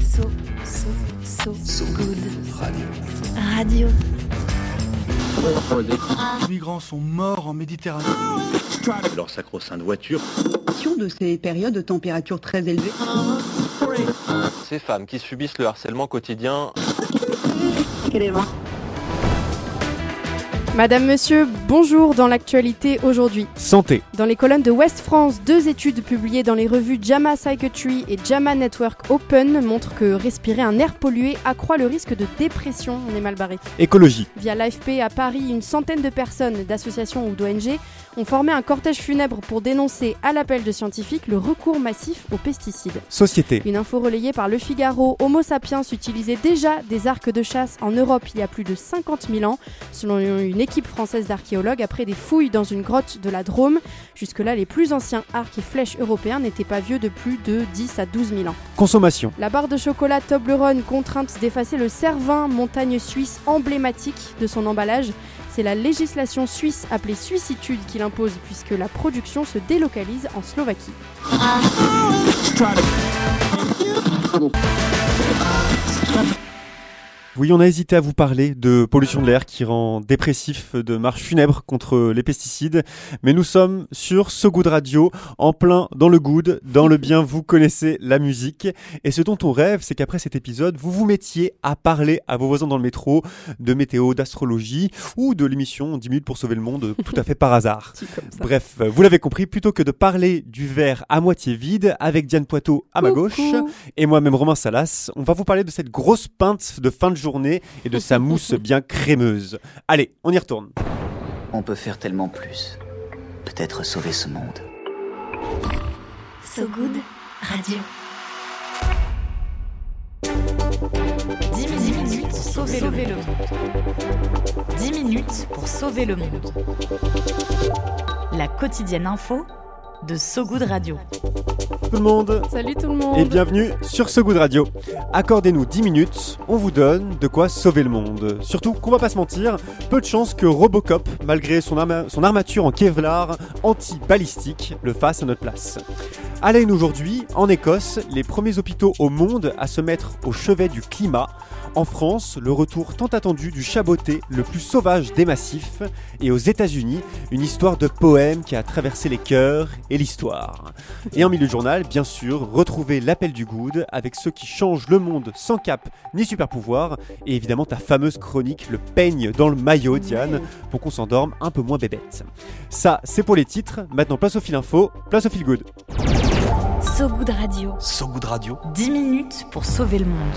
So, so, so, so good. Radio. Les migrants sont morts en Méditerranée. Leur sacro-sainte voiture. de ces périodes de température très élevées. Ces femmes qui subissent le harcèlement quotidien Madame, Monsieur, bonjour dans l'actualité aujourd'hui. Santé. Dans les colonnes de West France, deux études publiées dans les revues JAMA Psychiatry et JAMA Network Open montrent que respirer un air pollué accroît le risque de dépression. On est mal barré. Écologie. Via l'AFP à Paris, une centaine de personnes, d'associations ou d'ONG ont formé un cortège funèbre pour dénoncer, à l'appel de scientifiques, le recours massif aux pesticides. Société. Une info relayée par Le Figaro, Homo sapiens utilisait déjà des arcs de chasse en Europe il y a plus de 50 000 ans, selon une équipe française d'archéologues après des fouilles dans une grotte de la Drôme. Jusque-là, les plus anciens arcs et flèches européens n'étaient pas vieux de plus de 10 à 12 000 ans. Consommation. La barre de chocolat Toblerone contrainte d'effacer le Cervin, montagne suisse emblématique de son emballage. C'est la législation suisse appelée suissitude qui l'impose puisque la production se délocalise en Slovaquie. Oui, on a hésité à vous parler de pollution de l'air qui rend dépressif, de marche funèbre contre les pesticides, mais nous sommes sur ce Good Radio, en plein dans le good, dans le bien, vous connaissez la musique, et ce dont on rêve, c'est qu'après cet épisode, vous vous mettiez à parler à vos voisins dans le métro de météo, d'astrologie, ou de l'émission 10 minutes pour sauver le monde, tout à fait par hasard. Bref, vous l'avez compris, plutôt que de parler du verre à moitié vide, avec Diane Poitot à ma gauche, et moi-même Romain Salas, on va vous parler de cette grosse pinte de fin de journée et de sa mousse bien crémeuse. Allez, on y retourne. On peut faire tellement plus. Peut-être sauver ce monde. So good. Radio. 10 minutes pour sauver, le monde. 10 minutes pour sauver le monde. La quotidienne info de So Good Radio. Tout le monde Salut tout le monde et bienvenue sur So Good Radio. Accordez-nous 10 minutes, on vous donne de quoi sauver le monde. Surtout qu'on va pas se mentir, peu de chance que Robocop, malgré son, arma- son armature en Kevlar anti-balistique, le fasse à notre place. À aujourd'hui, en Écosse, les premiers hôpitaux au monde à se mettre au chevet du climat. En France, le retour tant attendu du chaboté le plus sauvage des massifs. Et aux États-Unis, une histoire de poème qui a traversé les cœurs et l'histoire. Et en milieu de journal, bien sûr, retrouver l'appel du good avec ceux qui changent le monde sans cap ni super pouvoir. Et évidemment, ta fameuse chronique, le peigne dans le maillot, Diane, pour qu'on s'endorme un peu moins bébête. Ça, c'est pour les titres. Maintenant, place au fil info, place au fil good. So good radio. So Good Radio. 10 minutes pour sauver le monde.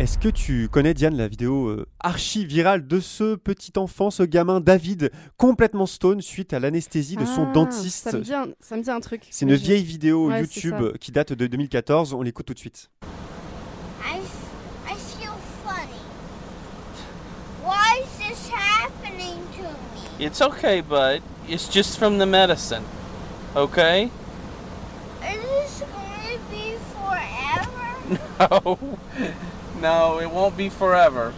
Est-ce que tu connais, Diane, la vidéo euh, archi virale de ce petit enfant, ce gamin David, complètement stone suite à l'anesthésie de son Ah, dentiste? Ça me dit un, ça me dit un truc. C'est une je- vieille vidéo Ouais, YouTube qui date de 2014, on l'écoute tout de suite. I, I feel funny. Why is this happening to me? It's okay, bud. It's just from the medicine. Okay? Is this going to be forever? No. No, it won't be forever.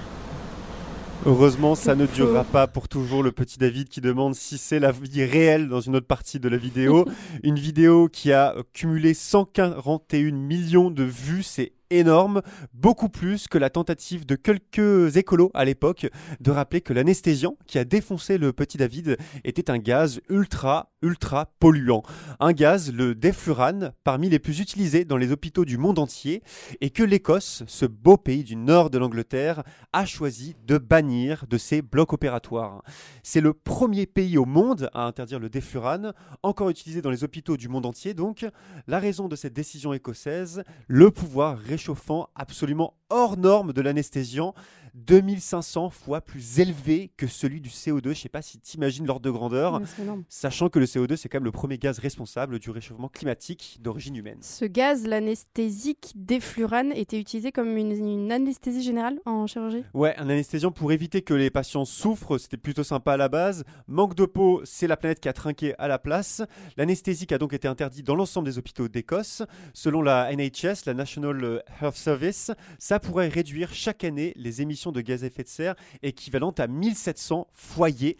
Heureusement, ça ne durera pas pour toujours le petit David qui demande si c'est la vie réelle dans une autre partie de la vidéo. une vidéo qui a cumulé 141 millions de vues, c'est énorme, beaucoup plus que la tentative de quelques écolos à l'époque de rappeler que l'anesthésiant qui a défoncé le petit David était un gaz ultra, ultra polluant. Un gaz, le déflurane, parmi les plus utilisés dans les hôpitaux du monde entier, et que l'Écosse, ce beau pays du nord de l'Angleterre, a choisi de bannir de ses blocs opératoires. C'est le premier pays au monde à interdire le déflurane, encore utilisé dans les hôpitaux du monde entier donc. La raison de cette décision écossaise, le pouvoir réchauffant absolument hors norme de l'anesthésiant, 2500 fois plus élevé que celui du CO2. Je sais pas si tu imagines l'ordre de grandeur. Sachant que le CO2, c'est quand même le premier gaz responsable du réchauffement climatique d'origine humaine. Ce gaz, l'anesthésique déflurane, était utilisé comme une, une anesthésie générale en chirurgie? Ouais, un anesthésiant pour éviter que les patients souffrent, c'était plutôt sympa à la base. Manque de peau, c'est la planète qui a trinqué à la place. L'anesthésique a donc été interdit dans l'ensemble des hôpitaux d'Écosse. Selon la NHS, la National Health Service, ça pourrait réduire chaque année les émissions de gaz à effet de serre équivalentes à 1700 foyers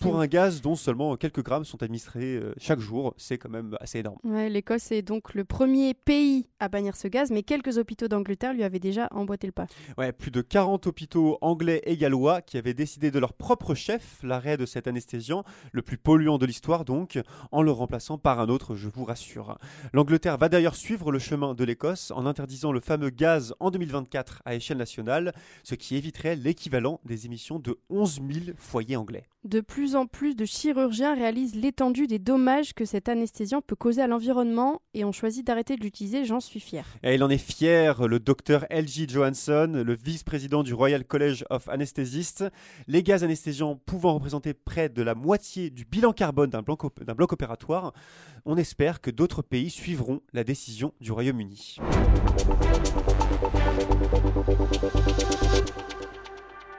pour un gaz dont seulement quelques grammes sont administrés euh, chaque jour. C'est quand même assez énorme. Ouais, L'Écosse est donc le premier pays à bannir ce gaz, mais quelques hôpitaux d'Angleterre lui avaient déjà emboîté le pas. Ouais, plus de 40 hôpitaux anglais et gallois qui avaient décidé de leur propre chef l'arrêt de cet anesthésiant, le plus polluant de l'histoire donc, en le remplaçant par un autre, je vous rassure. L'Angleterre va d'ailleurs suivre le chemin de l'Écosse en interdisant le fameux gaz en 2024 à échelle nationale, ce qui éviterait l'équivalent des émissions de 11 000 foyers anglais. De plus en plus de chirurgiens réalisent l'étendue des dommages que cet anesthésiant peut causer à l'environnement et ont choisi d'arrêter de l'utiliser, j'en suis fier. Et il en est fier, le docteur L.G. Johansson, le vice-président du Royal College of Anesthesists. Les gaz anesthésiants pouvant représenter près de la moitié du bilan carbone d'un bloc, op- d'un bloc opératoire, on espère que d'autres pays suivront la décision du Royaume-Uni.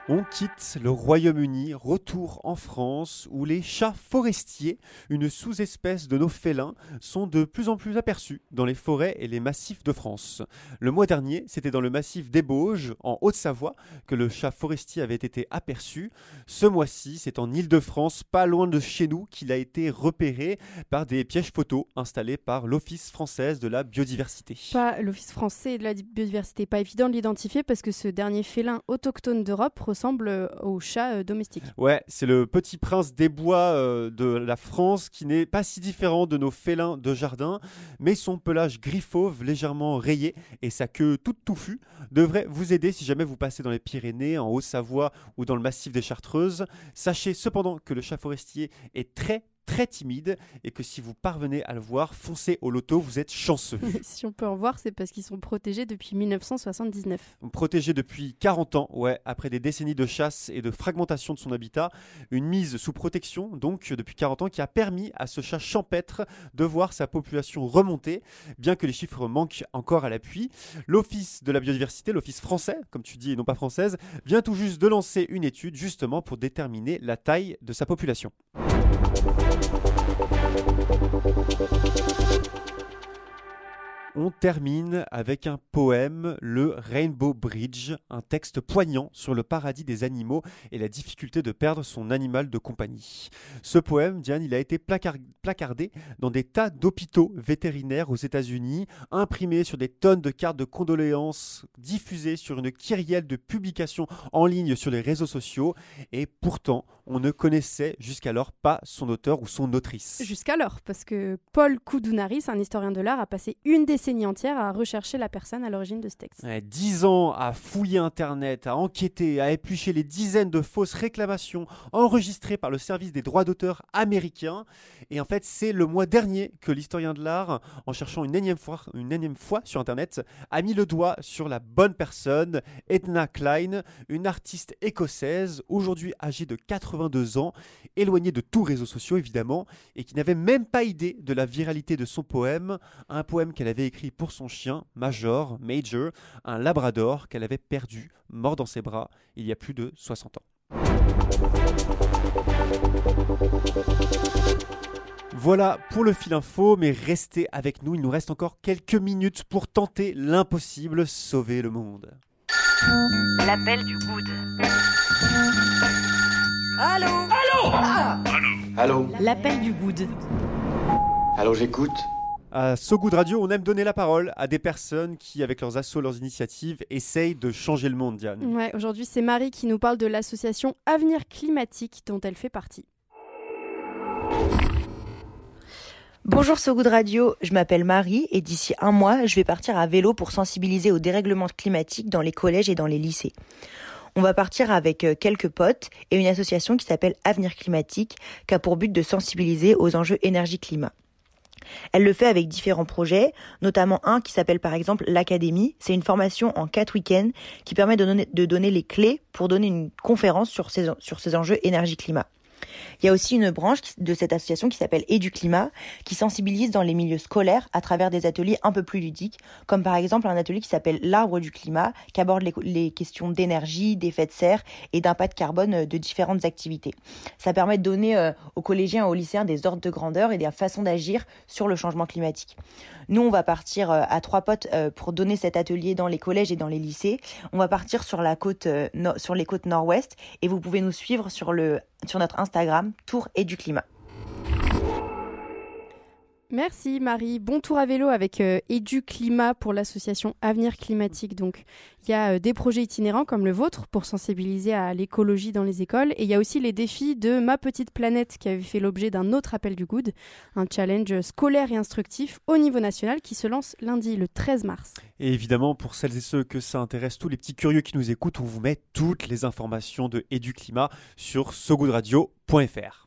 On quitte le Royaume-Uni, retour en France, où les chats forestiers, une sous-espèce de nos félins, sont de plus en plus aperçus dans les forêts et les massifs de France. Le mois dernier, c'était dans le massif des Bauges, en Haute-Savoie, que le chat forestier avait été aperçu. Ce mois-ci, c'est en Île-de-France, pas loin de chez nous, qu'il a été repéré par des pièges photos installés par l'Office française de la biodiversité. L'Office français de la biodiversité, pas évident de l'identifier parce que ce dernier félin autochtone d'Europe ressemble euh, au chat euh, domestique. Ouais, c'est le petit prince des bois euh, de la France qui n'est pas si différent de nos félins de jardin, mais son pelage gris fauve légèrement rayé et sa queue toute touffue devrait vous aider si jamais vous passez dans les Pyrénées, en Haute-Savoie ou dans le massif des Chartreuses. Sachez cependant que le chat forestier est très très timide et que si vous parvenez à le voir, foncez au loto, vous êtes chanceux. si on peut en voir, c'est parce qu'ils sont protégés depuis 1979. Protégé depuis 40 ans, ouais, après des décennies de chasse et de fragmentation de son habitat, une mise sous protection, donc depuis 40 ans, qui a permis à ce chat champêtre de voir sa population remonter, bien que les chiffres manquent encore à l'appui. L'Office de la biodiversité, l'Office français, comme tu dis et non pas française, vient tout juste de lancer une étude justement pour déterminer la taille de sa population. Thank you. On termine avec un poème, le Rainbow Bridge, un texte poignant sur le paradis des animaux et la difficulté de perdre son animal de compagnie. Ce poème, Diane, il a été placar- placardé dans des tas d'hôpitaux vétérinaires aux États-Unis, imprimé sur des tonnes de cartes de condoléances, diffusé sur une kyrielle de publications en ligne sur les réseaux sociaux, et pourtant, on ne connaissait jusqu'alors pas son auteur ou son autrice. Jusqu'alors, parce que Paul Koudounaris, un historien de l'art, a passé une décennie entière à rechercher la personne à l'origine de ce texte. Ouais, Dix ans à fouiller Internet, à enquêter, à éplucher les dizaines de fausses réclamations enregistrées par le service des droits d'auteur américain. Et en fait, c'est le mois dernier que l'historien de l'art, en cherchant une énième, fois, une énième fois sur Internet, a mis le doigt sur la bonne personne, Edna Klein, une artiste écossaise, aujourd'hui âgée de 82 ans, éloignée de tous réseaux sociaux évidemment, et qui n'avait même pas idée de la viralité de son poème, un poème qu'elle avait écrit pour son chien, Major, Major, un labrador qu'elle avait perdu, mort dans ses bras, il y a plus de 60 ans. Voilà pour le fil info, mais restez avec nous, il nous reste encore quelques minutes pour tenter l'impossible, sauver le monde. L'appel du good. Allô? Allô? Allô? L'appel du good. Allô, j'écoute À So Good Radio, on aime donner la parole à des personnes qui, avec leurs assauts, leurs initiatives, essayent de changer le monde, Diane. Ouais, aujourd'hui, c'est Marie qui nous parle de l'association Avenir Climatique dont elle fait partie. Bonjour So Good Radio, je m'appelle Marie et d'ici un mois, je vais partir à vélo pour sensibiliser au dérèglement climatique dans les collèges et dans les lycées. On va partir avec euh, quelques potes et une association qui s'appelle Avenir Climatique qui a pour but de sensibiliser aux enjeux énergie-climat. Elle le fait avec différents projets, notamment un qui s'appelle par exemple l'Académie. C'est une formation en quatre week-ends qui permet de donner, les clés pour donner une conférence sur ces, sur ces enjeux énergie-climat. Il y a aussi une branche de cette association qui s'appelle Éduclimat, qui sensibilise dans les milieux scolaires à travers des ateliers un peu plus ludiques, comme par exemple un atelier qui s'appelle L'arbre du climat, qui aborde les, questions d'énergie, d'effet de serre et d'impact carbone euh, de différentes activités. Ça permet de donner euh, aux collégiens et aux lycéens des ordres de grandeur et des façons d'agir sur le changement climatique. Nous, on va partir euh, à trois potes pour donner cet atelier dans les collèges et dans les lycées. On va partir sur la côte, sur les côtes nord-ouest et vous pouvez nous suivre sur le sur notre Instagram Tour et du climat. Merci Marie. Bon tour à vélo avec euh, Edu Climat pour l'association Avenir Climatique. Donc, il y a euh, des projets itinérants comme le vôtre pour sensibiliser à l'écologie dans les écoles. Et il y a aussi les défis de Ma Petite Planète qui avait fait l'objet d'un autre appel du Good, un challenge scolaire et instructif au niveau national qui se lance lundi le 13 mars. Et évidemment, pour celles et ceux que ça intéresse, tous les petits curieux qui nous écoutent, on vous met toutes les informations de Edu Climat sur sogoodradio.fr.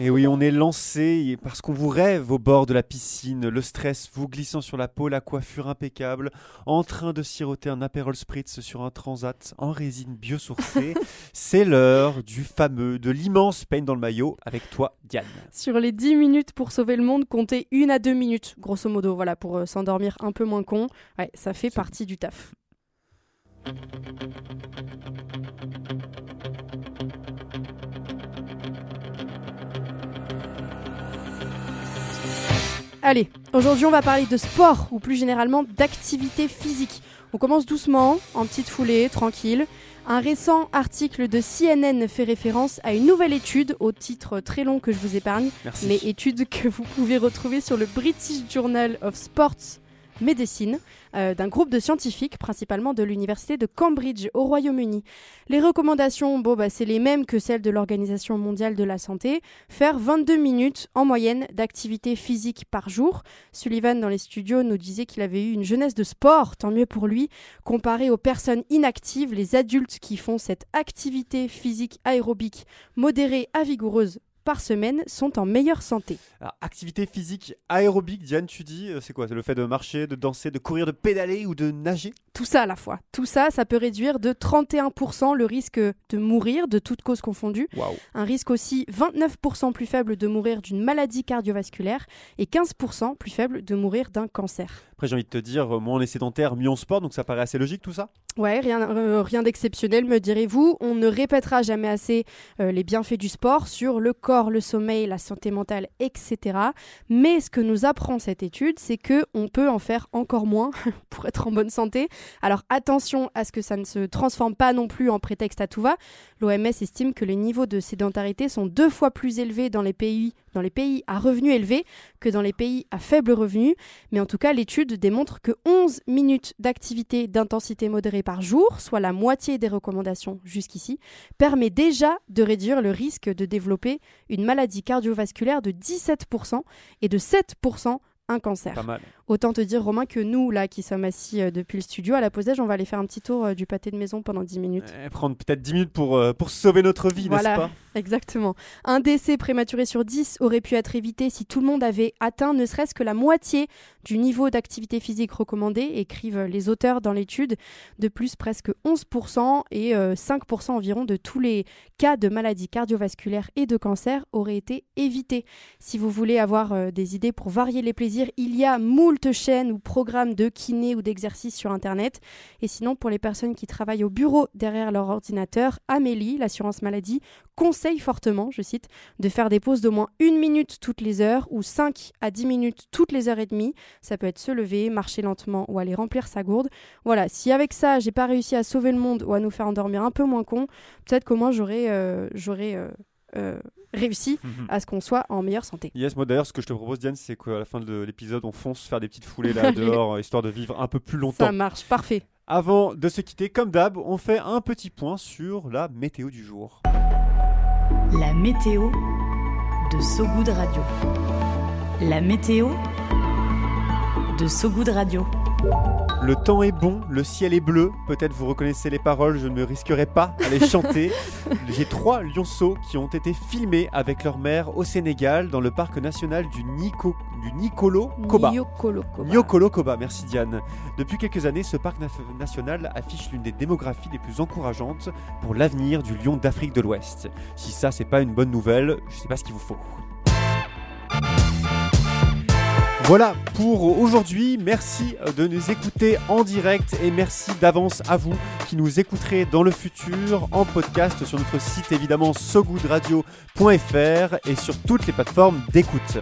Et oui, on est lancé parce qu'on vous rêve au bord de la piscine, le stress vous glissant sur la peau, la coiffure impeccable, en train de siroter un Aperol Spritz sur un transat en résine biosourcée. C'est l'heure du fameux, de l'immense peigne dans le maillot avec toi, Diane. Sur les 10 minutes pour sauver le monde, comptez une à deux minutes, grosso modo, voilà, pour euh, s'endormir un peu moins con. Ouais, ça fait partie du taf. Allez, aujourd'hui on va parler de sport ou plus généralement d'activité physique. On commence doucement, en petite foulée, tranquille. Un récent article de CNN fait référence à une nouvelle étude au titre très long que je vous épargne, mais étude que vous pouvez retrouver sur le British Journal of Sports médecine euh, d'un groupe de scientifiques, principalement de l'université de Cambridge au Royaume-Uni. Les recommandations, bon, bah, c'est les mêmes que celles de l'Organisation mondiale de la santé. Faire 22 minutes en moyenne d'activité physique par jour. Sullivan, dans les studios, nous disait qu'il avait eu une jeunesse de sport, tant mieux pour lui. Comparé aux personnes inactives, les adultes qui font cette activité physique aérobique modérée à vigoureuse par semaine sont en meilleure santé. activité physique aérobique, Diane, tu dis, euh, c'est quoi? C'est le fait de marcher, de danser, de courir, de pédaler ou de nager? Tout ça à la fois. Tout ça, ça peut réduire de 31% le risque de mourir de toute cause confondue. Un risque aussi 29% plus faible de mourir d'une maladie cardiovasculaire et 15% plus faible de mourir d'un cancer. Après, j'ai envie de te dire, euh, moins on est sédentaire, mieux on sport, donc ça paraît assez logique tout ça? Ouais, rien, euh, rien d'exceptionnel, me direz-vous. On ne répétera jamais assez les bienfaits du sport sur le corps le sommeil, la santé mentale, etc. Mais ce que nous apprend cette étude, c'est que on peut en faire encore moins pour être en bonne santé. Alors attention à ce que ça ne se transforme pas non plus en prétexte à tout va. L'OMS estime que les niveaux de sédentarité sont deux fois plus élevés dans les pays à revenus élevés que dans les pays à faible revenu. Mais en tout cas, l'étude démontre que 11 minutes d'activité d'intensité modérée par jour, soit la moitié des recommandations jusqu'ici, permet déjà de réduire le risque de développer une maladie cardiovasculaire de 17% et de 7% un cancer. Autant te dire, Romain, que nous, là, qui sommes assis euh, depuis le studio à la pause on va aller faire un petit tour euh, du pâté de maison pendant 10 minutes. Eh, prendre peut-être 10 minutes pour, euh, pour sauver notre vie, n'est-ce pas? Exactement. Un décès prématuré sur 10 aurait pu être évité si tout le monde avait atteint ne serait-ce que la moitié du niveau d'activité physique recommandé, écrivent les auteurs dans l'étude. De plus, presque 11% et 5% environ de tous les cas de maladies cardiovasculaires et de cancer auraient été évités. Si vous voulez avoir des idées pour varier les plaisirs, il y a moult chaînes ou programmes de kiné ou d'exercice sur Internet. Et sinon, pour les personnes qui travaillent au bureau derrière leur ordinateur, Amélie, l'assurance maladie, conseille fortement, je cite, de faire des pauses d'au moins une minute toutes les heures ou 5 à 10 minutes toutes les heures et demie. Ça peut être se lever, marcher lentement ou aller remplir sa gourde. Voilà, si avec ça, j'ai pas réussi à sauver le monde ou à nous faire endormir un peu moins con, peut-être qu'au moins j'aurais euh, j'aurais euh, euh, réussi mhm. à ce qu'on soit en meilleure santé. Yes, moi d'ailleurs, ce que je te propose, Diane, c'est qu'à la fin de l'épisode, on fonce faire des petites foulées là dehors, histoire de vivre un peu plus longtemps. Ça marche, parfait. Avant de se quitter, comme d'hab, on fait un petit point sur la météo du jour. La météo de Sogoud Radio. La météo de Sogoud Radio. Le temps est bon, le ciel est bleu. Peut-être vous reconnaissez les paroles, je ne me risquerai pas à les chanter. J'ai trois lionceaux qui ont été filmés avec leur mère au Sénégal dans le parc national du, Nico, du Nicolo Koba. Nyokolo Koba. Koba, merci Diane. Depuis quelques années, ce parc national affiche l'une des démographies les plus encourageantes pour l'avenir du lion d'Afrique de l'Ouest. Si ça, c'est pas une bonne nouvelle, je sais pas ce qu'il vous faut. Voilà pour aujourd'hui. Merci de nous écouter en direct et merci d'avance à vous qui nous écouterez dans le futur en podcast sur notre site évidemment sogoodradio.fr et sur toutes les plateformes d'écoute.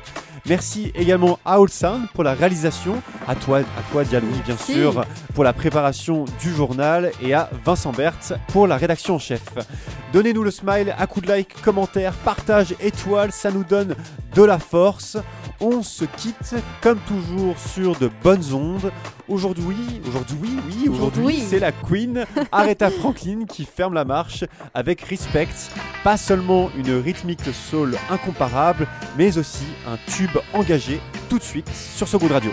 Merci également à All Sound pour la réalisation, à toi, à toi bien Merci. sûr, pour la préparation du journal et à Vincent Berthe pour la rédaction en chef. Donnez-nous le smile, à coup de like, commentaire, partage, étoile, ça nous donne de la force. On se quitte comme toujours sur de bonnes ondes. Aujourd'hui, aujourd'hui, oui, aujourd'hui, Aujourd'hui. c'est la Queen Aretha Franklin qui ferme la marche avec Respect. Pas seulement une rythmique soul incomparable, mais aussi un tube engagé tout de suite sur ce goût de radio.